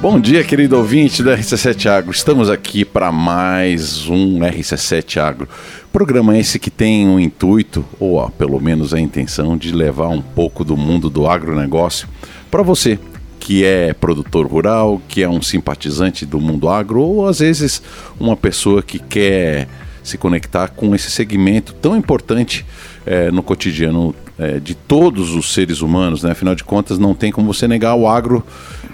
Bom dia, querido ouvinte da RC7 Agro. Estamos aqui para mais um RC7 Agro. Programa esse que tem o um intuito, ou ó, pelo menos a intenção, de levar um pouco do mundo do agronegócio para você que é produtor rural, que é um simpatizante do mundo agro, ou às vezes uma pessoa que quer se conectar com esse segmento tão importante é, no cotidiano é, de todos os seres humanos, né? Afinal de contas, não tem como você negar o agro,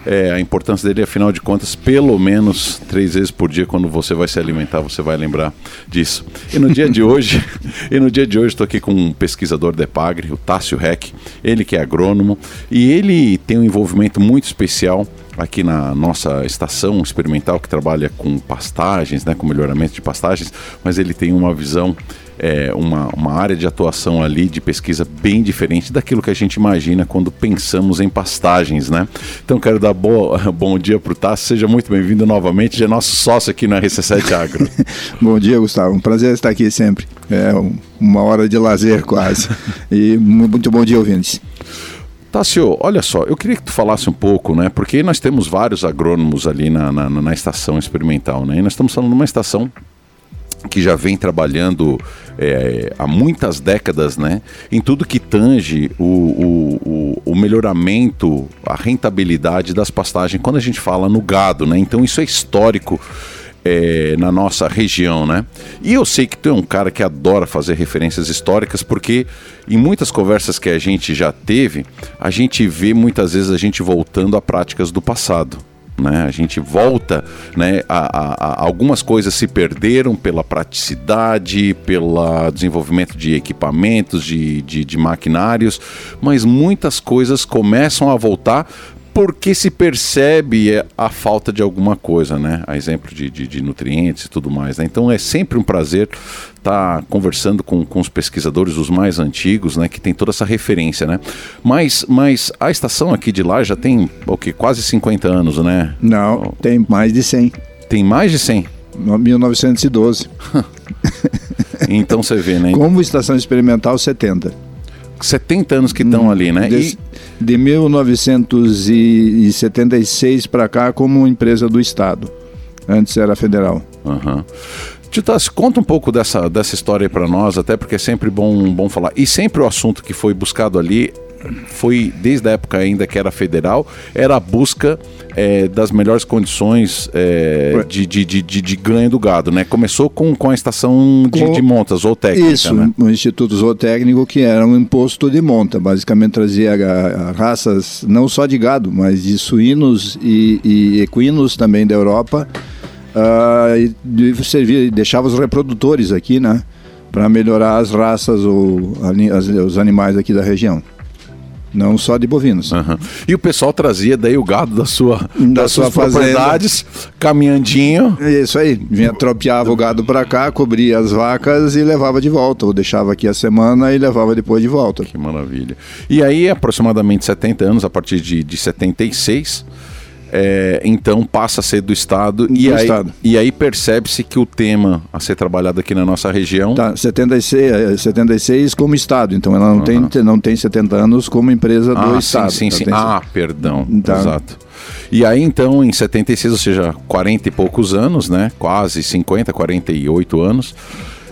é, a importância dele, afinal de contas, pelo menos três vezes por dia, quando você vai se alimentar, você vai lembrar disso. E no dia de hoje, e no dia de hoje estou aqui com um pesquisador da Epagre, o Tássio Reck, ele que é agrônomo, e ele tem um envolvimento muito especial aqui na nossa estação experimental que trabalha com pastagens, né, com melhoramento de pastagens, mas ele tem uma visão é, uma, uma área de atuação ali de pesquisa bem diferente daquilo que a gente imagina quando pensamos em pastagens, né? Então quero dar bo bom dia para o Tassi, seja muito bem-vindo novamente, já é nosso sócio aqui na RC7 Agro. bom dia, Gustavo, um prazer estar aqui sempre, é uma hora de lazer quase, e muito bom dia, ouvintes. Tássio, olha só, eu queria que tu falasse um pouco, né? Porque nós temos vários agrônomos ali na, na, na estação experimental, né? E nós estamos falando de uma estação que já vem trabalhando é, há muitas décadas, né, em tudo que tange o, o, o, melhoramento, a rentabilidade das pastagens, quando a gente fala no gado, né, então isso é histórico é, na nossa região, né? E eu sei que tu é um cara que adora fazer referências históricas, porque em muitas conversas que a gente já teve, a gente vê muitas vezes a gente voltando a práticas do passado. Né? A gente volta, né? A, a, a, algumas coisas se perderam pela praticidade, pelo desenvolvimento de equipamentos, de, de, de maquinários, mas muitas coisas começam a voltar porque se percebe a falta de alguma coisa, né? A exemplo de, de, de nutrientes e tudo mais. Né? Então é sempre um prazer estar tá conversando com, com os pesquisadores, os mais antigos, né? Que tem toda essa referência, né? Mas, mas a estação aqui de lá já tem o que quase 50 anos, né? Não, tem mais de 100. Tem mais de 100? 1912. então você vê, né? Como estação experimental 70. 70 anos que estão hum, ali, né? De, e... de 1976 para cá como empresa do Estado. Antes era federal. Uhum. Titas, conta um pouco dessa, dessa história para nós, até porque é sempre bom, bom falar. E sempre o assunto que foi buscado ali foi desde a época ainda que era federal, era a busca é, das melhores condições é, de, de, de, de, ganho do gado, né? Começou com, com a estação de, com, de monta, zootécnica, Isso, né? o Instituto Zootécnico, que era um imposto de monta, basicamente trazia raças não só de gado, mas de suínos e, e equinos também da Europa, uh, e servia, deixava os reprodutores aqui, né? Para melhorar as raças ou as, os animais aqui da região não só de bovinos. Uhum. E o pessoal trazia daí o gado da sua, da das sua suas propriedades, caminhandinho. Isso aí, vinha tropeava o gado para cá, cobria as vacas e levava de volta, ou deixava aqui a semana e levava depois de volta. Que maravilha. E aí, aproximadamente 70 anos, a partir de, de 76, é, então passa a ser do Estado, do e, aí, estado. e aí percebe-se que o tema a ser trabalhado aqui na nossa região. Tá, 76, 76 é, como Estado, então ela não, uhum. tem, não tem 70 anos como empresa do ah, Estado. Sim, sim, sim. Ah, perdão. Tá. Exato. E aí então, em 76, ou seja, 40 e poucos anos, né? Quase 50, 48 anos.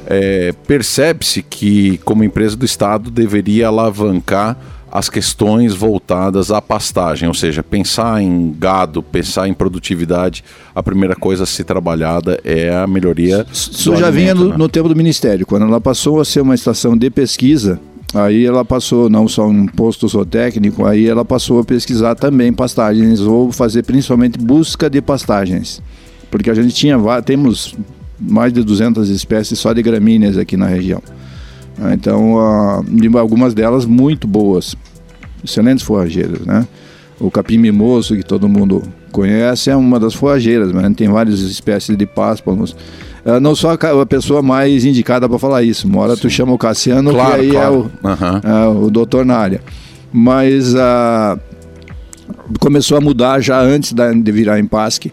É, percebe-se que, como empresa do Estado, deveria alavancar as questões voltadas à pastagem, ou seja, pensar em gado, pensar em produtividade, a primeira coisa a ser trabalhada é a melhoria. Isso já vinha no, né? no tempo do Ministério, quando ela passou a ser uma estação de pesquisa, Aí ela passou não só um posto zootécnico, aí ela passou a pesquisar também pastagens ou fazer principalmente busca de pastagens. Porque a gente tinha temos mais de 200 espécies só de gramíneas aqui na região. Então, uh, algumas delas muito boas, excelentes forrageiras, né? O capim mimoso, que todo mundo conhece, é uma das forrageiras, mas tem várias espécies de pásparos. Uh, não sou a pessoa mais indicada para falar isso. Uma hora Sim. tu chama o Cassiano, claro, que aí claro. é, o, uhum. uh, o doutor na área. Mas uh, começou a mudar já antes da, de virar em Pasque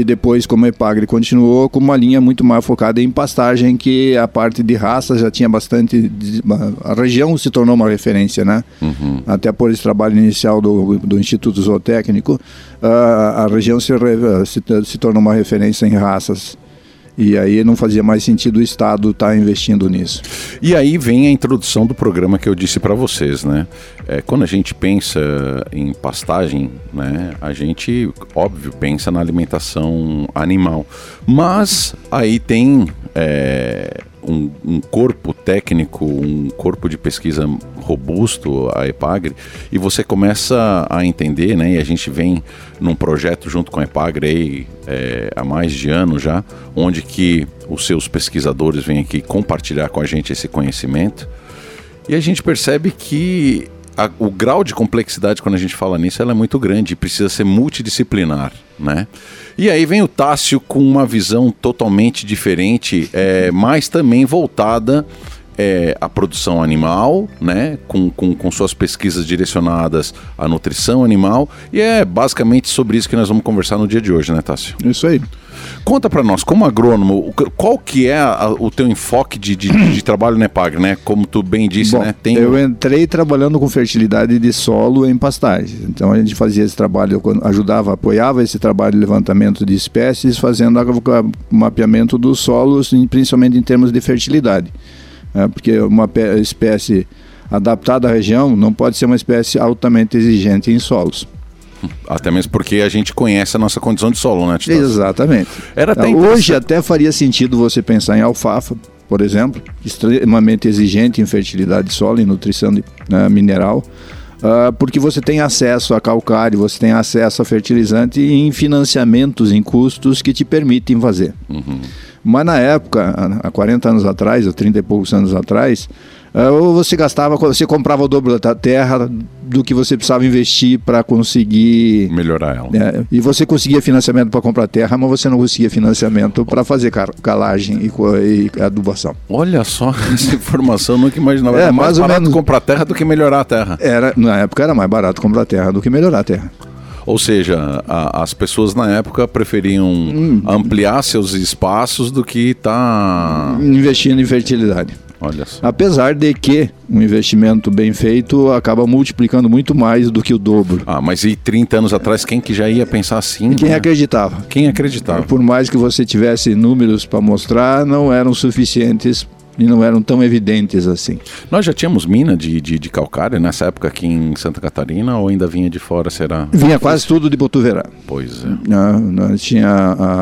e depois, como a Epagre continuou, com uma linha muito mais focada em pastagem, que a parte de raças já tinha bastante. A região se tornou uma referência, né? Uhum. Até por esse trabalho inicial do, do Instituto Zootécnico, a, a região se, se, se tornou uma referência em raças e aí não fazia mais sentido o Estado estar tá investindo nisso. E aí vem a introdução do programa que eu disse para vocês, né? É, quando a gente pensa em pastagem, né, a gente, óbvio, pensa na alimentação animal. Mas aí tem é, um, um, corpo técnico, um corpo de pesquisa robusto, a EPAGRE, e você começa a entender, né, e a gente vem num projeto junto com a EPAGRE aí, é, há mais de ano já, onde que os seus pesquisadores vêm aqui compartilhar com a gente esse conhecimento, e a gente percebe que a, o grau de complexidade quando a gente fala nisso é muito grande precisa ser multidisciplinar, né? E aí vem o Tássio com uma visão totalmente diferente, é, mas também voltada é, à produção animal, né? Com, com, com suas pesquisas direcionadas à nutrição animal. E é basicamente sobre isso que nós vamos conversar no dia de hoje, né, Tássio? Isso aí. Conta para nós, como agrônomo, qual que é a, o teu enfoque de, de, de trabalho na EPAG, né? Como tu bem disse, Bom, né? Tem... Eu entrei trabalhando com fertilidade de solo em pastagens. Então a gente fazia esse trabalho, ajudava, apoiava esse trabalho de levantamento de espécies, fazendo o mapeamento dos solos, principalmente em termos de fertilidade. É, porque uma espécie adaptada à região não pode ser uma espécie altamente exigente em solos. Até mesmo porque a gente conhece a nossa condição de solo, né, Tito? Exatamente. Era até Hoje até faria sentido você pensar em alfafa, por exemplo, extremamente exigente em fertilidade de solo, em nutrição de, né, mineral, uh, porque você tem acesso a calcário, você tem acesso a fertilizante e em financiamentos, em custos que te permitem fazer. Uhum. Mas na época, há 40 anos atrás, ou 30 e poucos anos atrás, é, ou você gastava, você comprava o dobro da terra do que você precisava investir para conseguir melhorar ela. É, e você conseguia financiamento para comprar terra, mas você não conseguia financiamento para fazer calagem e, e, adubação. Olha só essa informação, nunca imaginava. É, era mais, mais barato menos, comprar terra do que melhorar a terra. Era, na época era mais barato comprar terra do que melhorar a terra. Ou seja, a, as pessoas na época preferiam hum. ampliar seus espaços do que estar tá... investindo em fertilidade. Olha só. Apesar de que um investimento bem feito acaba multiplicando muito mais do que o dobro. Ah, mas e 30 anos atrás, quem que já ia pensar assim? Quem né? acreditava. Quem acreditava. Por mais que você tivesse números para mostrar, não eram suficientes e não eram tão evidentes assim. Nós já tínhamos mina de, de, de, calcário nessa época aqui em Santa Catarina ou ainda vinha de fora, será? Vinha quase tudo de Botuverá. Pois é. Não, tinha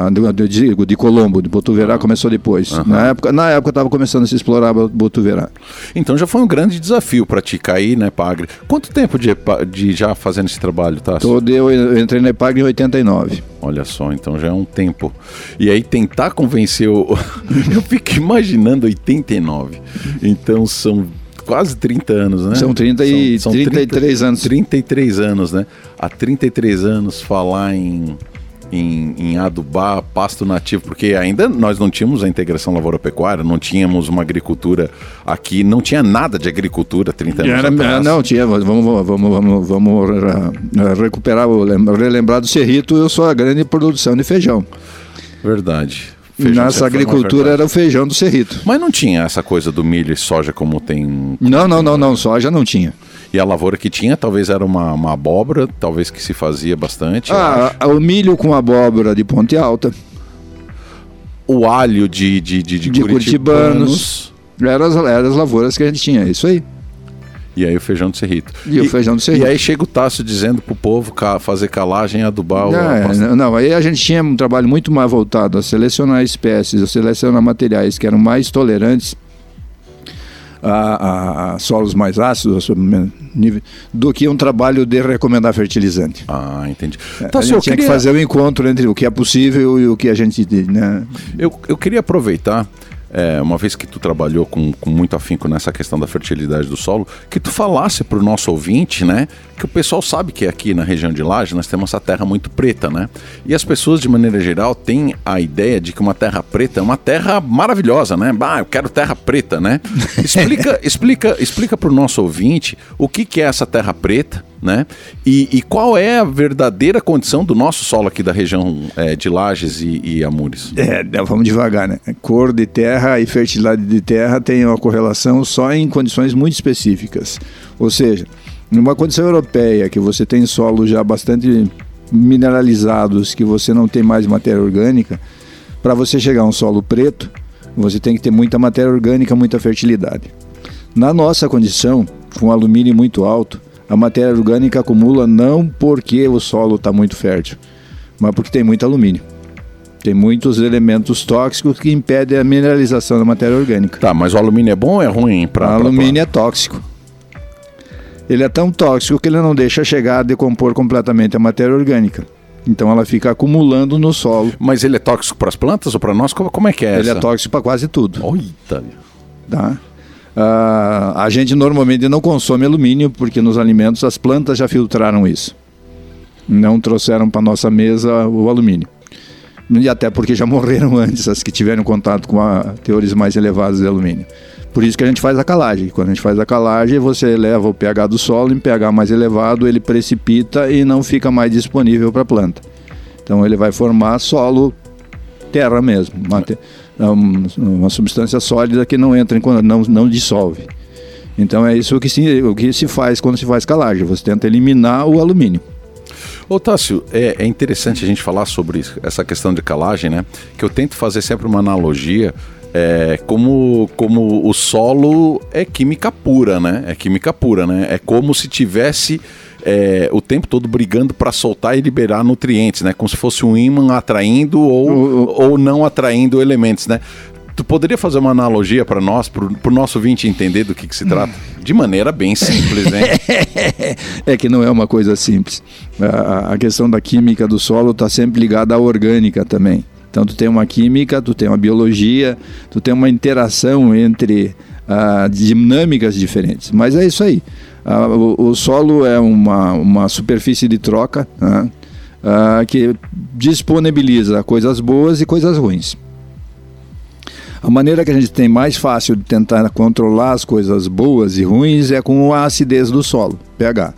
a, de, de Colombo, de Botuverá começou depois. Na época na época estava começando a se explorar Botuverá. Então já foi um grande desafio para ti cair na Epagre. Quanto tempo de, de já fazendo esse trabalho, tá? Todo eu, eu entrei na Epagre em 89. Olha só, então já é um tempo. E aí tentar convencer o... eu fico imaginando 89. Então são quase 30 anos, né? São 30 e são, são 33 30, anos. 33 anos, né? Há 33 anos falar em em, em, adubar pasto nativo, porque ainda nós não tínhamos a integração lavoura-pecuária, não tínhamos uma agricultura aqui, não tinha nada de agricultura 30 anos Era, atrás. Não, tinha, vamos, vamos, vamos, vamos recuperar, relembrar do Cerrito, eu sou a grande produção de feijão. Verdade. Feijão Nossa agricultura era o feijão do Cerrito. Mas não tinha essa coisa do milho e soja como tem. Não, não, não, não. Soja não tinha. E a lavoura que tinha, talvez era uma, uma abóbora, talvez que se fazia bastante. Ah, o milho com abóbora de Ponte Alta. O alho de, de, de, de, de curitibanos. Eram as, eram as lavouras que a gente tinha, é isso aí. E aí o feijão do Cerrito. E, e, o feijão do Cerrito. E aí chega o Tássio dizendo pro povo fazer calagem, adubar o... Não, não, aí a gente tinha um trabalho muito mais voltado a selecionar espécies, a selecionar materiais que eram mais tolerantes a, a, solos mais ácidos do que um trabalho de recomendar fertilizante. Ah, entendi. É, tá, a gente tinha queria... que fazer o um encontro entre o que é possível e o que a gente... Né? Eu, eu queria aproveitar é, uma vez que tu trabalhou com, com muito afinco nessa questão da fertilidade do solo, que tu falasse para o nosso ouvinte, né? Que o pessoal sabe que aqui na região de Laje nós temos essa terra muito preta, né? E as pessoas, de maneira geral, têm a ideia de que uma terra preta é uma terra maravilhosa, né? Bah, eu quero terra preta, né? Explica, explica, explica para o nosso ouvinte o que, que é essa terra preta, né? E, e, qual é a verdadeira condição do nosso solo aqui da região é, de Lages e, e Amures? É, vamos devagar, né? Cor de terra e fertilidade de terra tem uma correlação só em condições muito específicas. Ou seja, numa condição europeia que você tem solos já bastante mineralizados, que você não tem mais matéria orgânica, para você chegar a um solo preto, você tem que ter muita matéria orgânica, muita fertilidade. Na nossa condição, com alumínio muito alto, a matéria orgânica acumula não porque o solo está muito fértil, mas porque tem muito alumínio. Tem muitos elementos tóxicos que impedem a mineralização da matéria orgânica. Tá, mas o alumínio é bom ou é ruim? Pra, o alumínio é tóxico. Ele é tão tóxico que ele não deixa chegar a decompor completamente a matéria orgânica. Então ela fica acumulando no solo. Mas ele é tóxico para as plantas ou para nós? Como é que é Ele é essa? é tóxico para quase tudo. Eita. Tá? Uh, a gente normalmente não consome alumínio porque nos alimentos as plantas já filtraram isso. Não trouxeram para nossa mesa o alumínio. E até porque já morreram antes as que tiveram contato com a, teores mais elevados de alumínio. Por isso que a gente faz a calagem. Quando a gente faz a calagem, você eleva o pH do solo, em pH mais elevado ele precipita e não fica mais disponível para a planta. Então ele vai formar solo terra mesmo, uma, uma substância sólida que não entra, em, não, não dissolve. Então é isso que se, o que se faz quando se faz calagem. Você tenta eliminar o alumínio. Ô Tássio, é, é, interessante a gente falar sobre essa questão de calagem, né? Que eu tento fazer sempre uma analogia é, como, como o solo é química pura, né? É química pura, né? É como se tivesse é, o tempo todo brigando para soltar e liberar nutrientes, né? Como se fosse um ímã atraindo ou, o, o... ou não atraindo elementos, né? Tu poderia fazer uma analogia para nós, para o nosso ouvinte entender do que, que se trata? De maneira bem simples, né? é que não é uma coisa simples. A, a questão da química do solo está sempre ligada à orgânica também. Então tu tem uma química, tu tem uma biologia, tu tem uma interação entre uh, dinâmicas diferentes. Mas é isso aí. Uh, o, o, solo é uma, uma superfície de troca uh, que disponibiliza coisas boas e coisas ruins. A maneira que a gente tem mais fácil de tentar controlar as coisas boas e ruins é com a acidez do solo, pH.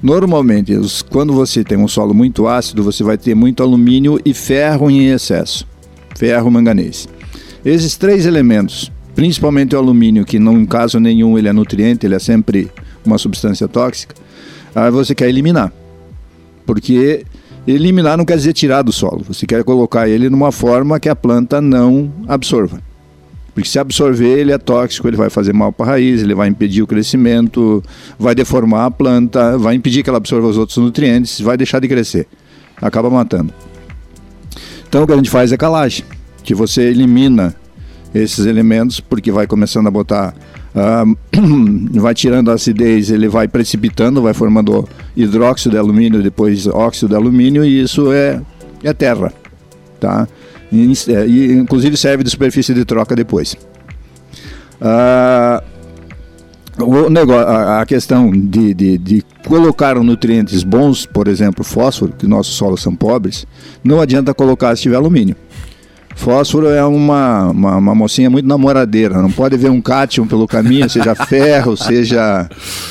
Normalmente, quando você tem um solo muito ácido, você vai ter muito alumínio e ferro em excesso. Ferro, manganês. Esses três elementos, principalmente o alumínio, que não em caso nenhum ele é nutriente, ele é sempre uma substância tóxica, aí você quer eliminar. Porque eliminar não quer dizer tirar do solo, você quer colocar ele numa forma que a planta não absorva. Porque se absorver, ele é tóxico, ele vai fazer mal para a raiz, ele vai impedir o crescimento, vai deformar a planta, vai impedir que ela absorva os outros nutrientes, vai deixar de crescer. Acaba matando. Então o que a gente faz é calagem, que você elimina esses elementos, porque vai começando a botar. Uh, vai tirando a acidez, ele vai precipitando, vai formando hidróxido de alumínio, depois óxido de alumínio, e isso é, é terra. Tá? É, e, inclusive serve de superfície de troca depois. Ah, o negócio, a, a questão de, de, de, colocar nutrientes bons, por exemplo, fósforo, que nossos solos são pobres, não adianta colocar se tiver alumínio. Fósforo é uma, uma, uma, mocinha muito namoradeira, não pode ver um cátion pelo caminho, seja ferro, seja,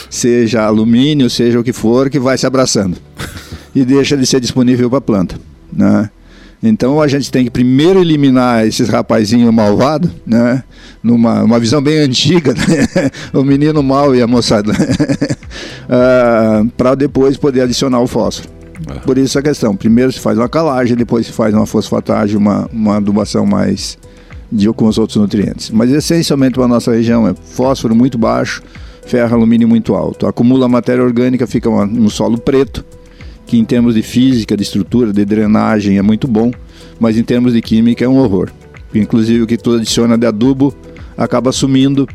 seja alumínio, seja o que for, que vai se abraçando. E deixa de ser disponível para a planta. Né? Então a gente tem que primeiro eliminar esses rapazinhos malvados, né? Numa uma visão bem antiga, né? o menino mal e a moçada, uh, ah, para depois poder adicionar o fósforo. É. Por isso a questão, primeiro se faz uma calagem, depois se faz uma fosfatagem, uma, uma adubação mais de, os outros nutrientes. Mas essencialmente para a nossa região é fósforo muito baixo, ferro, alumínio muito alto. Acumula matéria orgânica, fica um solo preto, que em termos de física, de estrutura, de drenagem é muito bom, mas em termos de química é um horror. Inclusive o que tu adiciona de adubo acaba sumindo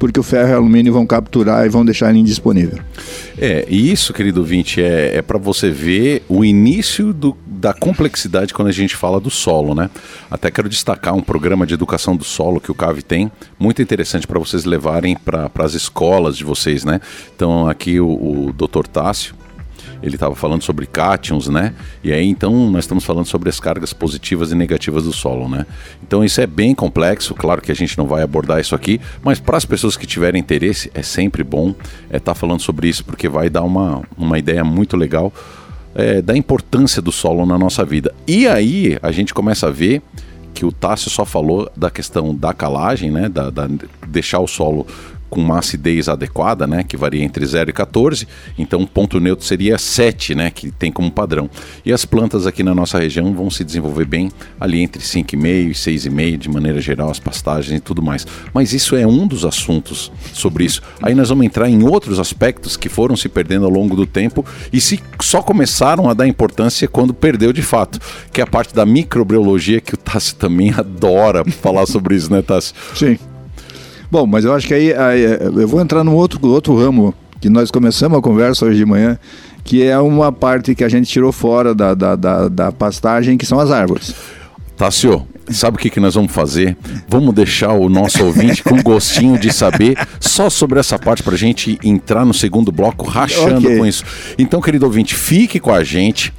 porque o ferro e o alumínio vão capturar e vão deixar ele indisponível. É, e isso, querido Vinte, é, é para você ver o início do, da complexidade quando a gente fala do solo, né? Até quero destacar um programa de educação do solo que o CAV tem, muito interessante para vocês levarem para as escolas de vocês, né? Então, aqui o, o Dr. Tássio, ele estava falando sobre cátions, né? E aí então nós estamos falando sobre as cargas positivas e negativas do solo, né? Então isso é bem complexo, claro que a gente não vai abordar isso aqui, mas para as pessoas que tiverem interesse, é sempre bom estar é, tá falando sobre isso, porque vai dar uma, uma ideia muito legal é, da importância do solo na nossa vida. E aí a gente começa a ver que o Tássio só falou da questão da calagem, né, da, da deixar o solo com uma acidez adequada, né, que varia entre 0 e 14, então o ponto neutro seria 7, né, que tem como padrão. E as plantas aqui na nossa região vão se desenvolver bem ali entre 5,5 e 6,5, de maneira geral, as pastagens e tudo mais. Mas isso é um dos assuntos sobre isso. Aí nós vamos entrar em outros aspectos que foram se perdendo ao longo do tempo e se só começaram a dar importância quando perdeu de fato, que é a parte da microbiologia que o Tassi também adora falar sobre isso, né, Tassi? Sim. Bom, mas eu acho que aí, aí eu vou entrar num outro, outro ramo que nós começamos a conversa hoje de manhã, que é uma parte que a gente tirou fora da, da, da, da pastagem, que são as árvores. Tássio, sabe o que, que nós vamos fazer? Vamos deixar o nosso ouvinte com gostinho de saber só sobre essa parte para a gente entrar no segundo bloco rachando okay. com isso. Então, querido ouvinte, fique com a gente.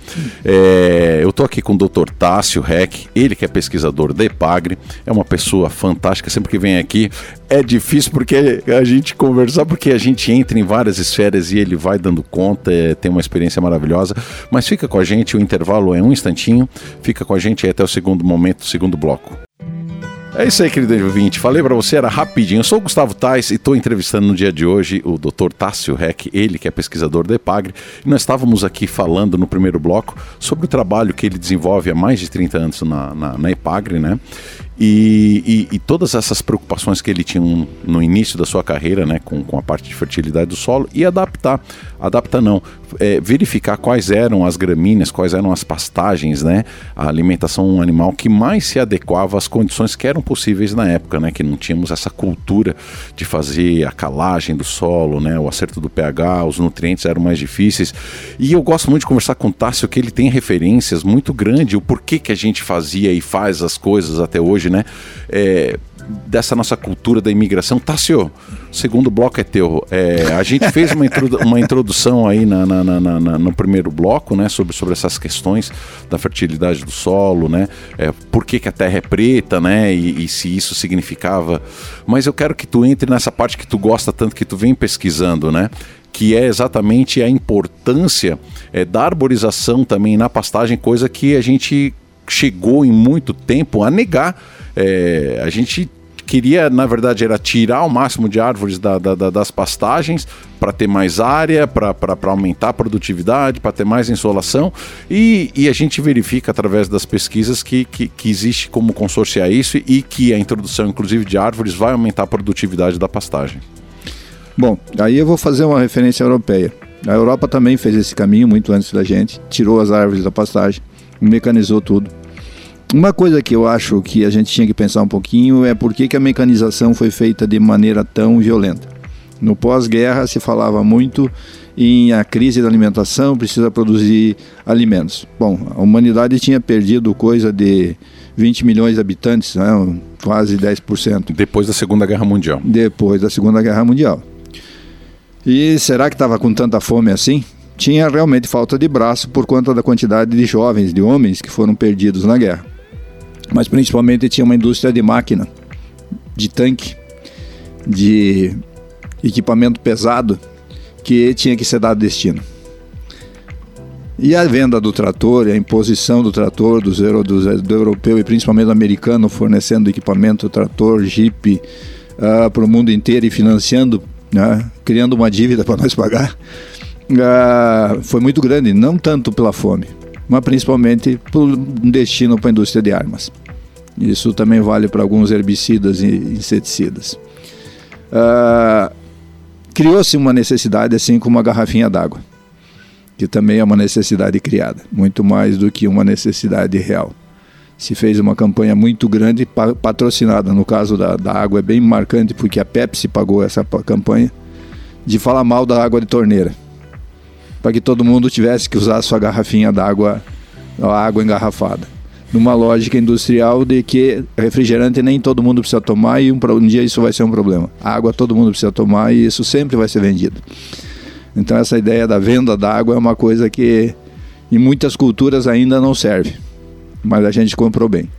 É, eu estou aqui com o Dr. Tássio Reck, ele que é pesquisador da EPAGRE, é uma pessoa fantástica, sempre que vem aqui é difícil porque a gente conversar, porque a gente entra em várias esferas e ele vai dando conta, é, tem uma experiência maravilhosa. Mas fica com a gente, o intervalo é um instantinho, fica com a gente até o segundo momento, segundo bloco. É isso aí, querido ouvinte. Falei para você, era rapidinho. Eu sou o Gustavo Tais e estou entrevistando no dia de hoje o Dr. Tássio Reck, ele que é pesquisador da EPAGRE. E nós estávamos aqui falando no primeiro bloco sobre o trabalho que ele desenvolve há mais de 30 anos na, na, na EPAGRE, né? E, e, e, todas essas preocupações que ele tinha no início da sua carreira, né, com, com a parte de fertilidade do solo, e adaptar, adaptar não, é, verificar quais eram as gramíneas, quais eram as pastagens, né, a alimentação animal que mais se adequava às condições que eram possíveis na época, né, que não tínhamos essa cultura de fazer a calagem do solo, né, o acerto do pH, os nutrientes eram mais difíceis. E eu gosto muito de conversar com o Tássio, que ele tem referências muito grandes, o porquê que a gente fazia e faz as coisas até hoje, né? É, dessa nossa cultura da imigração. Tássio, segundo bloco é teu. É, a gente fez uma, introdu uma introdução aí na, na, na, no primeiro bloco, né, sobre, sobre essas questões da fertilidade do solo, né, é, por que, que a terra é preta, né, e, e, se isso significava. Mas eu quero que tu entre nessa parte que tu gosta tanto, que tu vem pesquisando, né, que é exatamente a importância é, da arborização também na pastagem, coisa que a gente chegou em muito tempo a negar. É, a gente queria, na verdade, era tirar o máximo de árvores da, da, das pastagens para ter mais área, para aumentar a produtividade, para ter mais insolação. E, e, a gente verifica através das pesquisas que, que, que, existe como consorciar isso e que a introdução, inclusive, de árvores vai aumentar a produtividade da pastagem. Bom, aí eu vou fazer uma referência europeia. A Europa também fez esse caminho muito antes da gente, tirou as árvores da pastagem, mecanizou tudo. Uma coisa que eu acho que a gente tinha que pensar um pouquinho é por que, que a mecanização foi feita de maneira tão violenta. No pós-guerra se falava muito em a crise da alimentação, precisa produzir alimentos. Bom, a humanidade tinha perdido coisa de 20 milhões de habitantes, né? quase 10%. Depois da Segunda Guerra Mundial. Depois da Segunda Guerra Mundial. E será que estava com tanta fome assim? Tinha realmente falta de braço por conta da quantidade de jovens, de homens que foram perdidos na guerra mas principalmente tinha uma indústria de máquina, de tanque, de equipamento pesado que tinha que ser dado destino. E a venda do trator, a imposição do trator, dos euro, do, do europeu e principalmente do americano fornecendo equipamento, trator, jeep uh, para o mundo inteiro e financiando, né, criando uma dívida para nós pagar, uh, foi muito grande, não tanto pela fome, mas principalmente por um destino para a indústria de armas. Isso também vale para alguns herbicidas e inseticidas. Uh, Criou-se uma necessidade, assim como uma garrafinha d'água, que também é uma necessidade criada, muito mais do que uma necessidade real. Se fez uma campanha muito grande, patrocinada. No caso da, da água, é bem marcante, porque a Pepsi pagou essa campanha, de falar mal da água de torneira, para que todo mundo tivesse que usar a sua garrafinha d'água, a água engarrafada numa lógica industrial de que refrigerante nem todo mundo precisa tomar e um, um dia isso vai ser um problema. Água todo mundo precisa tomar e isso sempre vai ser vendido. Então essa ideia da venda d'água é uma coisa que em muitas culturas ainda não serve, mas a gente comprou bem.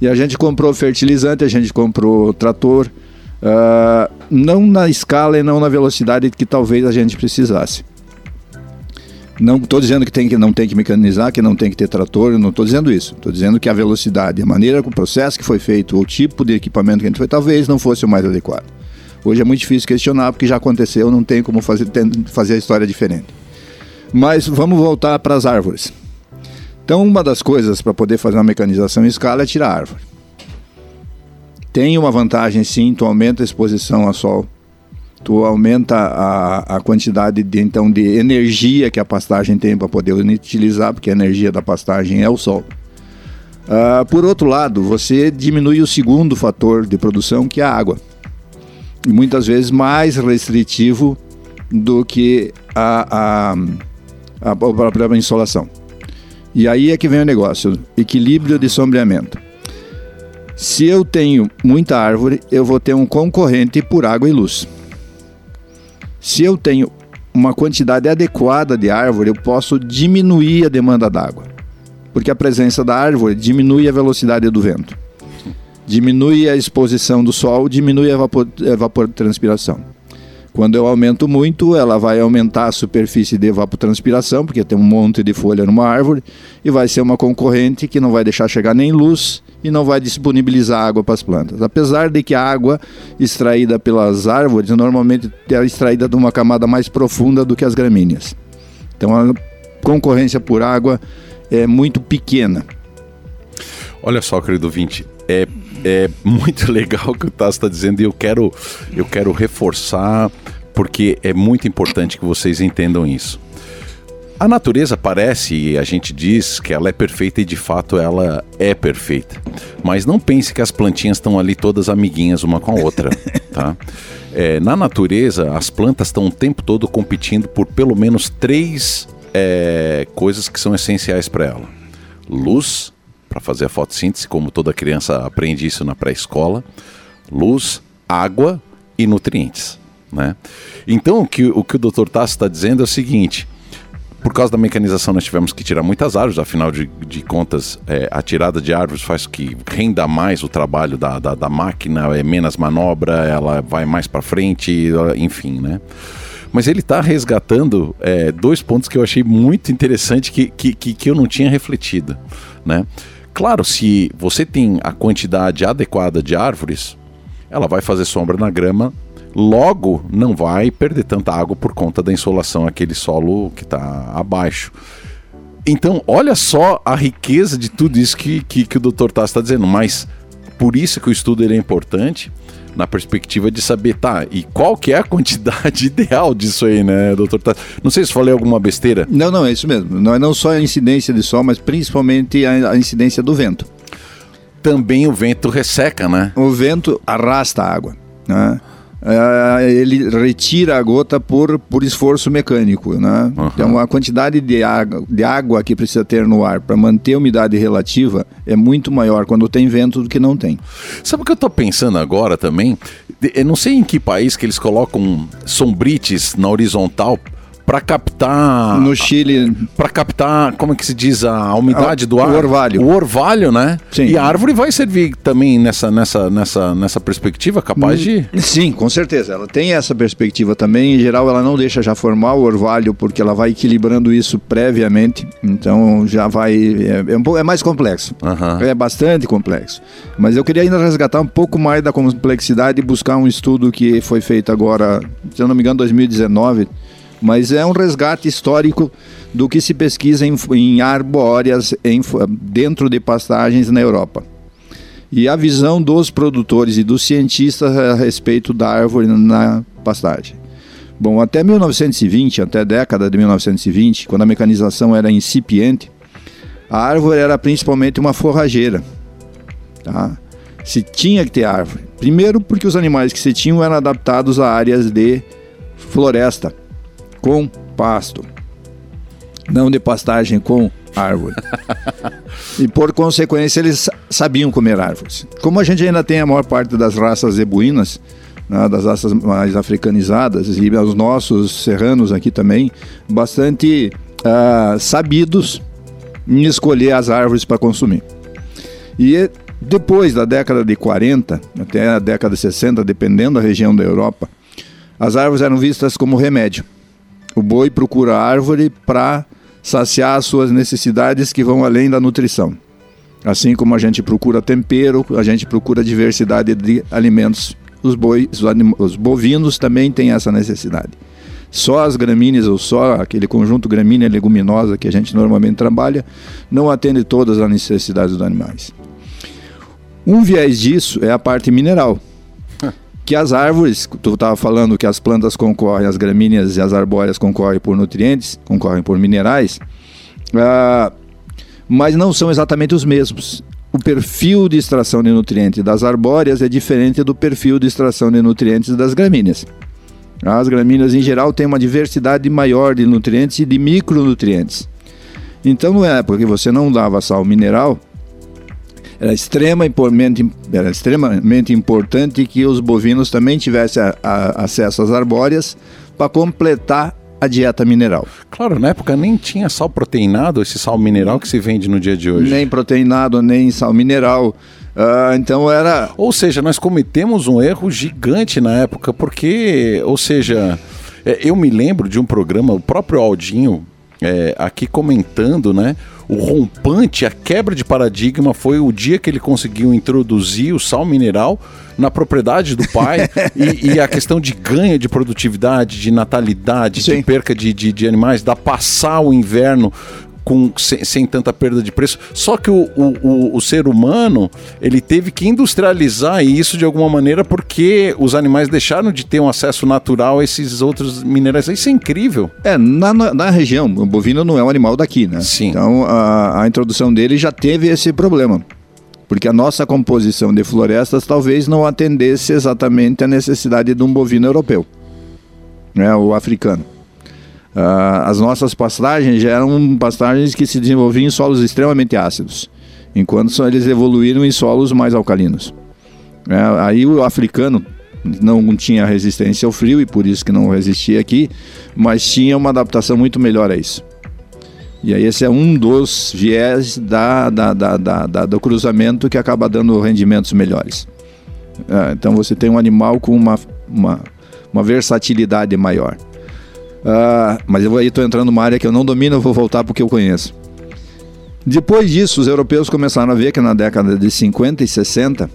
E a gente comprou fertilizante, a gente comprou trator, uh, não na escala e não na velocidade que talvez a gente precisasse. Não estou dizendo que, tem que não tem que mecanizar, que não tem que ter trator, não estou dizendo isso. Estou dizendo que a velocidade, a maneira, o processo que foi feito, o tipo de equipamento que a gente foi, talvez não fosse o mais adequado. Hoje é muito difícil questionar, porque já aconteceu, não tem como fazer, fazer a história diferente. Mas vamos voltar para as árvores. Então, uma das coisas para poder fazer uma mecanização em escala é tirar a árvore. Tem uma vantagem sim, tu aumenta a exposição ao sol, tu aumenta a, a quantidade de, então, de energia que a pastagem tem para poder utilizar, porque a energia da pastagem é o sol. Uh, por outro lado, você diminui o segundo fator de produção, que é a água muitas vezes mais restritivo do que a, a, a própria insolação. E aí é que vem o negócio, equilíbrio de sombreamento. Se eu tenho muita árvore, eu vou ter um concorrente por água e luz. Se eu tenho uma quantidade adequada de árvore, eu posso diminuir a demanda d'água, porque a presença da árvore diminui a velocidade do vento diminui a exposição do sol, diminui a evapotranspiração. Quando eu aumento muito, ela vai aumentar a superfície de evapotranspiração, porque tem um monte de folha numa árvore, e vai ser uma concorrente que não vai deixar chegar nem luz e não vai disponibilizar água para as plantas. Apesar de que a água extraída pelas árvores normalmente é extraída de uma camada mais profunda do que as gramíneas. Então a concorrência por água é muito pequena. Olha só, querido vinte, é é muito legal o que o Tassi está dizendo e eu quero, eu quero reforçar porque é muito importante que vocês entendam isso. A natureza parece, e a gente diz que ela é perfeita e de fato ela é perfeita. Mas não pense que as plantinhas estão ali todas amiguinhas uma com a outra, tá? É, na natureza, as plantas estão o tempo todo competindo por pelo menos três é, coisas que são essenciais para ela: luz, para fazer a fotossíntese, como toda criança aprende isso na pré-escola, luz, água e nutrientes. Né? Então, o que o, que o Dr. Tassi está dizendo é o seguinte: por causa da mecanização, nós tivemos que tirar muitas árvores, afinal de, de contas, é, a tirada de árvores faz que renda mais o trabalho da, da, da máquina, é menos manobra, ela vai mais para frente, enfim, né? Mas ele está resgatando é, dois pontos que eu achei muito interessante que, que, que, eu não tinha refletido, né? Claro, se você tem a quantidade adequada de árvores, ela vai fazer sombra na grama, logo não vai perder tanta água por conta da insolação, aquele solo que está abaixo. Então, olha só a riqueza de tudo isso que, que, que o Dr. Tassi está dizendo, mas por isso que o estudo é importante, na perspectiva de saber, tá, e qual que é a quantidade ideal disso aí, né, doutor? Não sei se falei alguma besteira. Não, não, é isso mesmo. Não é não só a incidência de sol, mas principalmente a, a incidência do vento. Também o vento resseca, né? O vento arrasta a água, né? Uh, ele retira a gota por, por esforço mecânico. Né? Uhum. Então, a quantidade de água, de água que precisa ter no ar para manter a umidade relativa é muito maior quando tem vento do que não tem. Sabe o que eu estou pensando agora também? Eu não sei em que país que eles colocam sombrites na horizontal para captar no Chile. Para captar como é que se diz a umidade a, do ar? o orvalho. O orvalho né? Sim. e a árvore vai servir também nessa nessa nessa nessa perspectiva? Capaz de sim com certeza. Ela tem essa perspectiva também. Em geral ela não deixa já formar o orvalho porque ela vai equilibrando isso previamente. Então já vai é, é, um, é mais complexo. Uhum. é bastante complexo. Mas eu queria ainda resgatar um pouco mais da complexidade e buscar um estudo que foi feito agora se eu não me engano 2019 mas é um resgate histórico do que se pesquisa em, em arbóreas em, dentro de pastagens na Europa. E a visão dos produtores e dos cientistas a respeito da árvore na pastagem. Bom, até 1920, até a década de 1920, quando a mecanização era incipiente, a árvore era principalmente uma forrageira. Tá? Se tinha que ter árvore. Primeiro, porque os animais que se tinham eram adaptados a áreas de floresta com pasto, não de pastagem com árvore. e por consequência eles sabiam comer árvores. Como a gente ainda tem a maior parte das raças zebuínas, né, das raças mais africanizadas e os nossos serranos aqui também, bastante uh, sabidos em escolher as árvores para consumir. E depois da década de 40 até a década de 60, dependendo da região da Europa, as árvores eram vistas como remédio. O boi procura a árvore para saciar as suas necessidades que vão além da nutrição. Assim como a gente procura tempero, a gente procura diversidade de alimentos. Os, boi, os bovinos também têm essa necessidade. Só as gramíneas ou só aquele conjunto gramínea leguminosa que a gente normalmente trabalha não atende todas as necessidades dos animais. Um viés disso é a parte mineral. Que as árvores, tu estava falando que as plantas concorrem, as gramíneas e as arbóreas concorrem por nutrientes, concorrem por minerais, uh, mas não são exatamente os mesmos. O perfil de extração de nutrientes das arbóreas é diferente do perfil de extração de nutrientes das gramíneas. As gramíneas, em geral, têm uma diversidade maior de nutrientes e de micronutrientes. Então, não é porque você não dava sal mineral era extremamente, era extremamente importante que os bovinos também tivessem a, a, acesso às arbóreas para completar a dieta mineral. Claro, na época nem tinha sal proteinado, esse sal mineral que se vende no dia de hoje. Nem proteinado, nem sal mineral. Uh, então era. Ou seja, nós cometemos um erro gigante na época, porque, ou seja, é, eu me lembro de um programa, o próprio Aldinho é, aqui comentando, né? O rompante, a quebra de paradigma foi o dia que ele conseguiu introduzir o sal mineral na propriedade do pai e, e, a questão de ganho de produtividade, de natalidade, Sim. de perca de, de, de animais, da passar o inverno com, sem, sem, tanta perda de preço. Só que o, o, o, ser humano ele teve que industrializar isso de alguma maneira porque os animais deixaram de ter um acesso natural a esses outros minerais. Isso é incrível. É, na, na, na região, o bovino não é um animal daqui, né? Sim. Então a, a introdução dele já teve esse problema porque a nossa composição de florestas talvez não atendesse exatamente a necessidade de um bovino europeu, né, o africano. Uh, as nossas pastagens eram pastagens que se desenvolviam em solos extremamente ácidos, enquanto eles evoluíram em solos mais alcalinos. É, aí o africano não tinha resistência ao frio e por isso que não resistia aqui, mas tinha uma adaptação muito melhor a isso. E aí esse é um dos viés da, da, da, da do cruzamento que acaba dando rendimentos melhores. É, então você tem um animal com uma, uma, uma versatilidade maior. Uh, mas eu aí estou entrando numa área que eu não domino, eu vou voltar porque eu conheço. Depois disso, os europeus começaram a ver que na década de 50 e 60,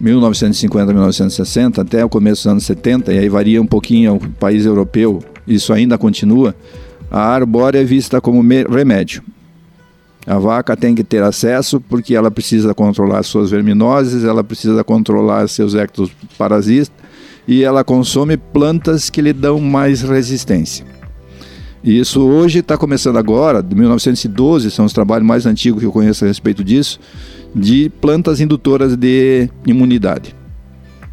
1950 1960, até o começo dos anos 70, e aí varia um pouquinho o país europeu, isso ainda continua, a arbórea é vista como remédio. A vaca tem que ter acesso porque ela precisa controlar suas verminoses, ela precisa controlar seus ectoparasitas, e ela consome plantas que lhe dão mais resistência. E isso hoje está começando agora, de 1912, são os trabalhos mais antigos que eu conheço a respeito disso, de plantas indutoras de imunidade.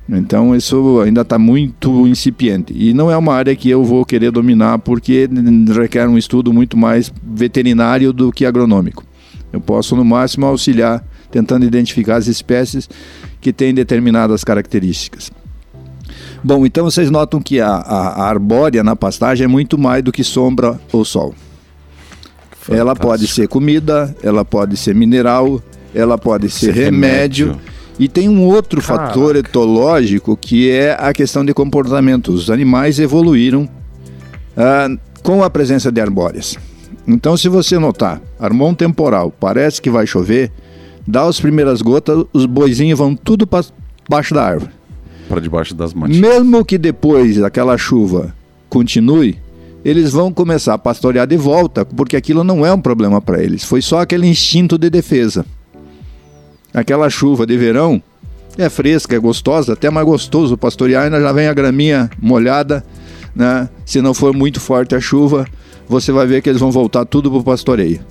Então isso ainda está muito incipiente. E não é uma área que eu vou querer dominar porque requer um estudo muito mais veterinário do que agronômico. Eu posso, no máximo, auxiliar tentando identificar as espécies que têm determinadas características. Bom, então vocês notam que a, a, a arbórea na pastagem é muito mais do que sombra ou sol. Fantástico. Ela pode ser comida, ela pode ser mineral, ela pode ser, ser remédio. remédio. E tem um outro Caraca. fator etológico que é a questão de comportamento. Os animais evoluíram ah, com a presença de arbóreas. Então, se você notar, armão temporal, parece que vai chover, dá as primeiras gotas, os boizinhos vão tudo para baixo da árvore para debaixo das manchas. Mesmo que depois daquela chuva continue, eles vão começar a pastorear de volta, porque aquilo não é um problema para eles. Foi só aquele instinto de defesa. Aquela chuva de verão é fresca, é gostosa, até mais gostoso pastorear, ainda já vem a graminha molhada, né? Se não for muito forte a chuva, você vai ver que eles vão voltar tudo para o pastoreio.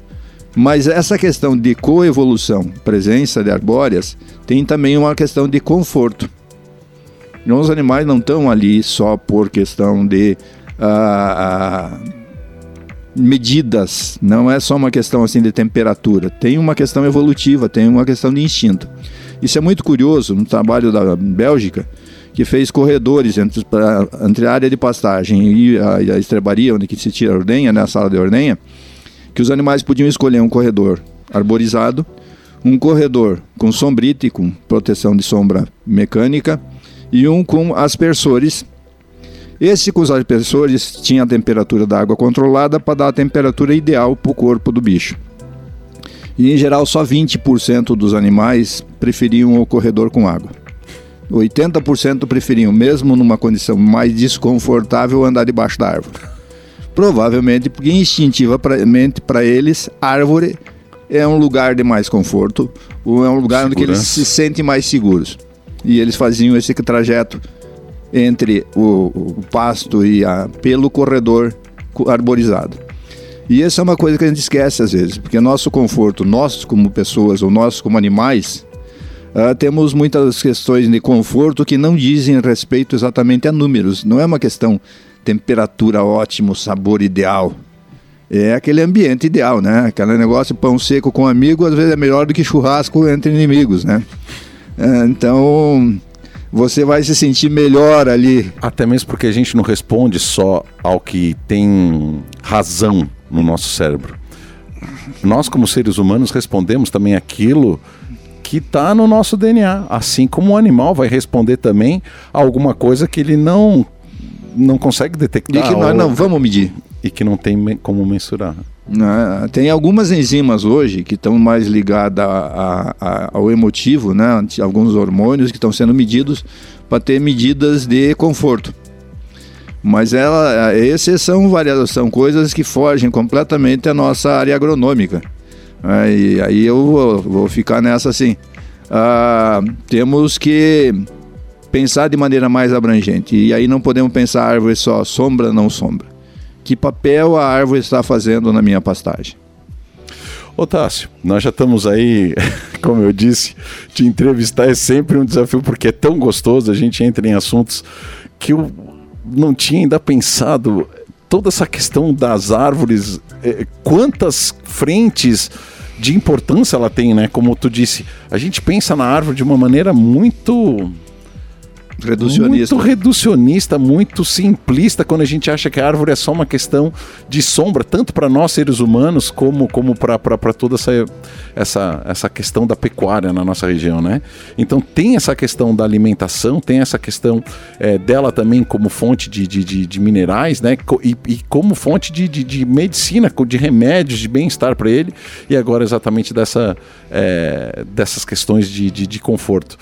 Mas essa questão de coevolução, presença de arbóreas, tem também uma questão de conforto. Os animais não estão ali só por questão de uh, uh, medidas, não é só uma questão assim de temperatura, tem uma questão evolutiva, tem uma questão de instinto. Isso é muito curioso no trabalho da Bélgica, que fez corredores entre, pra, entre a área de pastagem e a, a estrebaria, onde que se tira a ordenha, né, a sala de ordenha, que os animais podiam escolher um corredor arborizado, um corredor com sombrite, com proteção de sombra mecânica, e um com aspersores. Esse com os aspersores tinha a temperatura da água controlada para dar a temperatura ideal para o corpo do bicho. E em geral, só 20% dos animais preferiam o corredor com água. 80% preferiam, mesmo numa condição mais desconfortável, andar debaixo da árvore. Provavelmente porque instintivamente para eles, árvore é um lugar de mais conforto, ou é um lugar onde eles se sentem mais seguros. E eles faziam esse trajeto entre o, o pasto e a, pelo corredor arborizado. E essa é uma coisa que a gente esquece às vezes, porque nosso conforto, nós como pessoas ou nós como animais, Uh, temos muitas questões de conforto que não dizem respeito exatamente a números. Não é uma questão temperatura ótimo, sabor ideal. É aquele ambiente ideal, né? Aquele negócio pão seco com amigo às vezes é melhor do que churrasco entre inimigos, né? Uh, então você vai se sentir melhor ali. Até mesmo porque a gente não responde só ao que tem razão no nosso cérebro. Nós, como seres humanos, respondemos também aquilo que está no nosso DNA. Assim como o animal vai responder também a alguma coisa que ele não, não consegue detectar. E que nós ou... não vamos medir. E que não tem como mensurar. Ah, tem algumas enzimas hoje que estão mais ligadas a, a, ao emotivo, né? alguns hormônios que estão sendo medidos para ter medidas de conforto. Mas ela, esses são são coisas que fogem completamente à nossa área agronômica. Aí, aí eu vou, vou ficar nessa assim. Ah, temos que pensar de maneira mais abrangente. E aí não podemos pensar árvore só, sombra, não sombra. Que papel a árvore está fazendo na minha pastagem? Otácio, nós já estamos aí, como eu disse, te entrevistar é sempre um desafio porque é tão gostoso, a gente entra em assuntos que eu não tinha ainda pensado toda essa questão das árvores, é, quantas frentes de importância ela tem, né? Como tu disse, a gente pensa na árvore de uma maneira muito Reducionista. Muito reducionista, muito simplista, quando a gente acha que a árvore é só uma questão de sombra, tanto para nós seres humanos, como, como para toda essa, essa, essa questão da pecuária na nossa região, né? Então tem essa questão da alimentação, tem essa questão é, dela também como fonte de, de, de, de minerais, né? E, e, como fonte de, de, de medicina, de remédios, de bem-estar para ele, e agora exatamente dessa, é, dessas questões de, de, de conforto.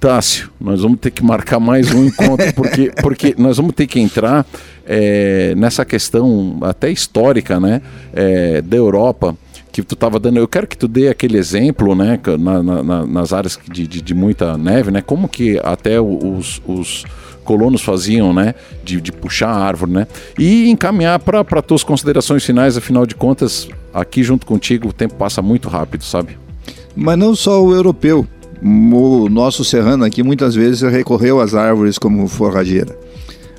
Tássio, nós vamos ter que marcar mais um encontro, porque, porque nós vamos ter que entrar é, nessa questão até histórica né, é, da Europa, que tu estava dando. Eu quero que tu dê aquele exemplo né, na, na, nas áreas de, de, de, muita neve, né, como que até os, os colonos faziam, né, de, de puxar a árvore, né, e encaminhar para tuas considerações finais, afinal de contas, aqui junto contigo o tempo passa muito rápido, sabe? Mas não só o europeu o nosso serrano aqui muitas vezes recorreu às árvores como forrageira.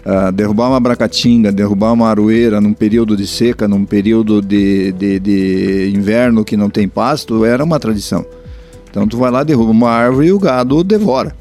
Uh, derrubar uma bracatinga, derrubar uma aroeira num período de seca, num período de, de, de, inverno que não tem pasto, era uma tradição. Então tu vai lá, derruba uma árvore e o gado devora.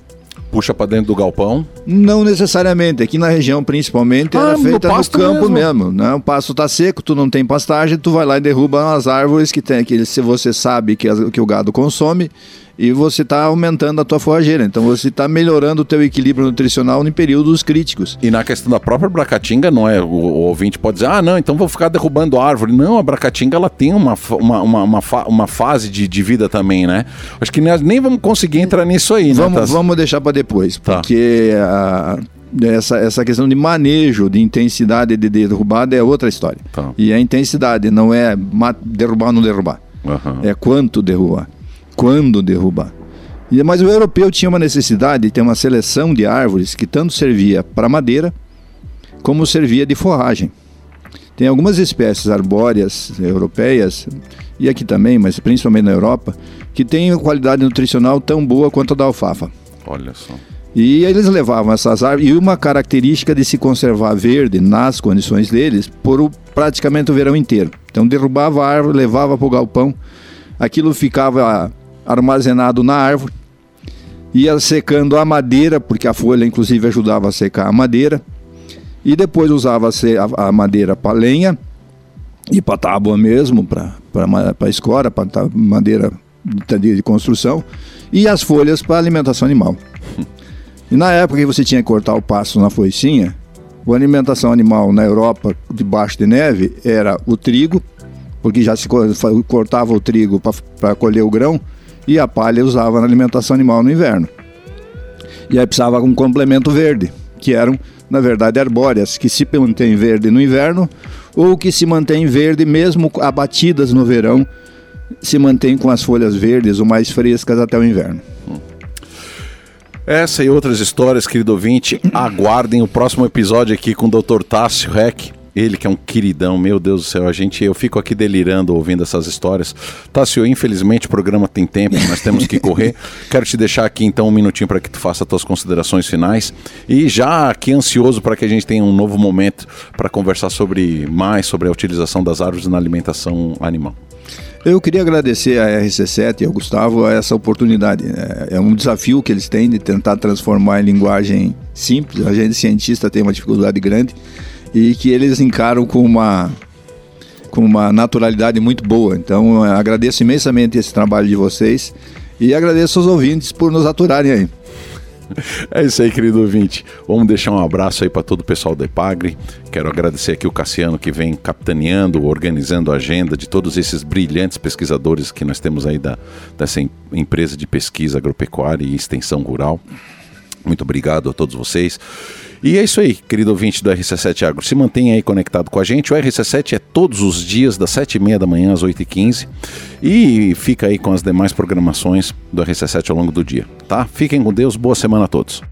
Puxa para dentro do galpão? Não necessariamente. Aqui na região, principalmente, ah, era feita no, no campo mesmo. mesmo né? O pasto está seco, tu não tem pastagem, tu vai lá e derruba as árvores que tem que se você sabe que, que o gado consome e você está aumentando a tua forrageira. Então você está melhorando o teu equilíbrio nutricional em períodos críticos. E na questão da própria bracatinga, não é? O, o ouvinte pode dizer, ah, não, então vou ficar derrubando árvore. Não, a bracatinga ela tem uma, uma, uma, uma, uma fase de, de vida também, né? Acho que nós nem vamos conseguir entrar nisso aí, né? Vamos, vamos deixar para depois, tá. porque a, essa, essa questão de manejo, de intensidade de derrubada é outra história. Tá. E a intensidade não é derrubar ou não derrubar. Uhum. É quanto derrubar quando derrubar. Mas o europeu tinha uma necessidade de ter uma seleção de árvores que tanto servia para madeira como servia de forragem. Tem algumas espécies arbóreas europeias, e aqui também, mas principalmente na Europa, que têm qualidade nutricional tão boa quanto a da alfafa. Olha só. E eles levavam essas árvores, e uma característica de se conservar verde nas condições deles, por o, praticamente o verão inteiro. Então derrubava a árvore, levava para o galpão, aquilo ficava armazenado na árvore. ia secando a madeira, porque a folha inclusive ajudava a secar a madeira, e depois usava a madeira para lenha e para tábua mesmo, para escora, para madeira de, construção, e as folhas para alimentação animal. E na época que você tinha que cortar o pasto na foicinha, a alimentação animal na Europa, debaixo de neve, era o trigo, porque já se cortava o trigo para colher o grão, e a palha usava na alimentação animal no inverno. E aí precisava um complemento verde, que eram, na verdade, arbóreas, que se mantêm verde no inverno, ou que se mantêm verde mesmo abatidas no verão, se mantêm com as folhas verdes ou mais frescas até o inverno. Essa e outras histórias, querido ouvinte, aguardem o próximo episódio aqui com o Dr. Tássio Reck. Ele que é um queridão, meu Deus do céu, a gente, eu fico aqui delirando ouvindo essas histórias. Tássio, infelizmente o programa tem tempo, nós temos que correr. Quero te deixar aqui então um minutinho para que tu faça as tuas considerações finais e já aqui ansioso para que a gente tenha um novo momento para conversar sobre mais sobre a utilização das árvores na alimentação animal. Eu queria agradecer a RC7 e ao Gustavo essa oportunidade. É, é um desafio que eles têm de tentar transformar em linguagem simples. A gente cientista tem uma dificuldade grande e que eles encaram com uma com uma naturalidade muito boa. Então, agradeço imensamente esse trabalho de vocês e agradeço aos ouvintes por nos aturarem aí. É isso aí, querido ouvinte. Vamos deixar um abraço aí para todo o pessoal da Epagre. Quero agradecer aqui o Cassiano que vem capitaneando, organizando a agenda de todos esses brilhantes pesquisadores que nós temos aí da, dessa empresa de pesquisa agropecuária e extensão rural. Muito obrigado a todos vocês. E é isso aí, querido ouvinte do RC7 Agro. Se mantenha aí conectado com a gente. O RC7 é todos os dias, das 7h30 da manhã às 8h15. E fica aí com as demais programações do RC7 ao longo do dia, tá? Fiquem com Deus, boa semana a todos.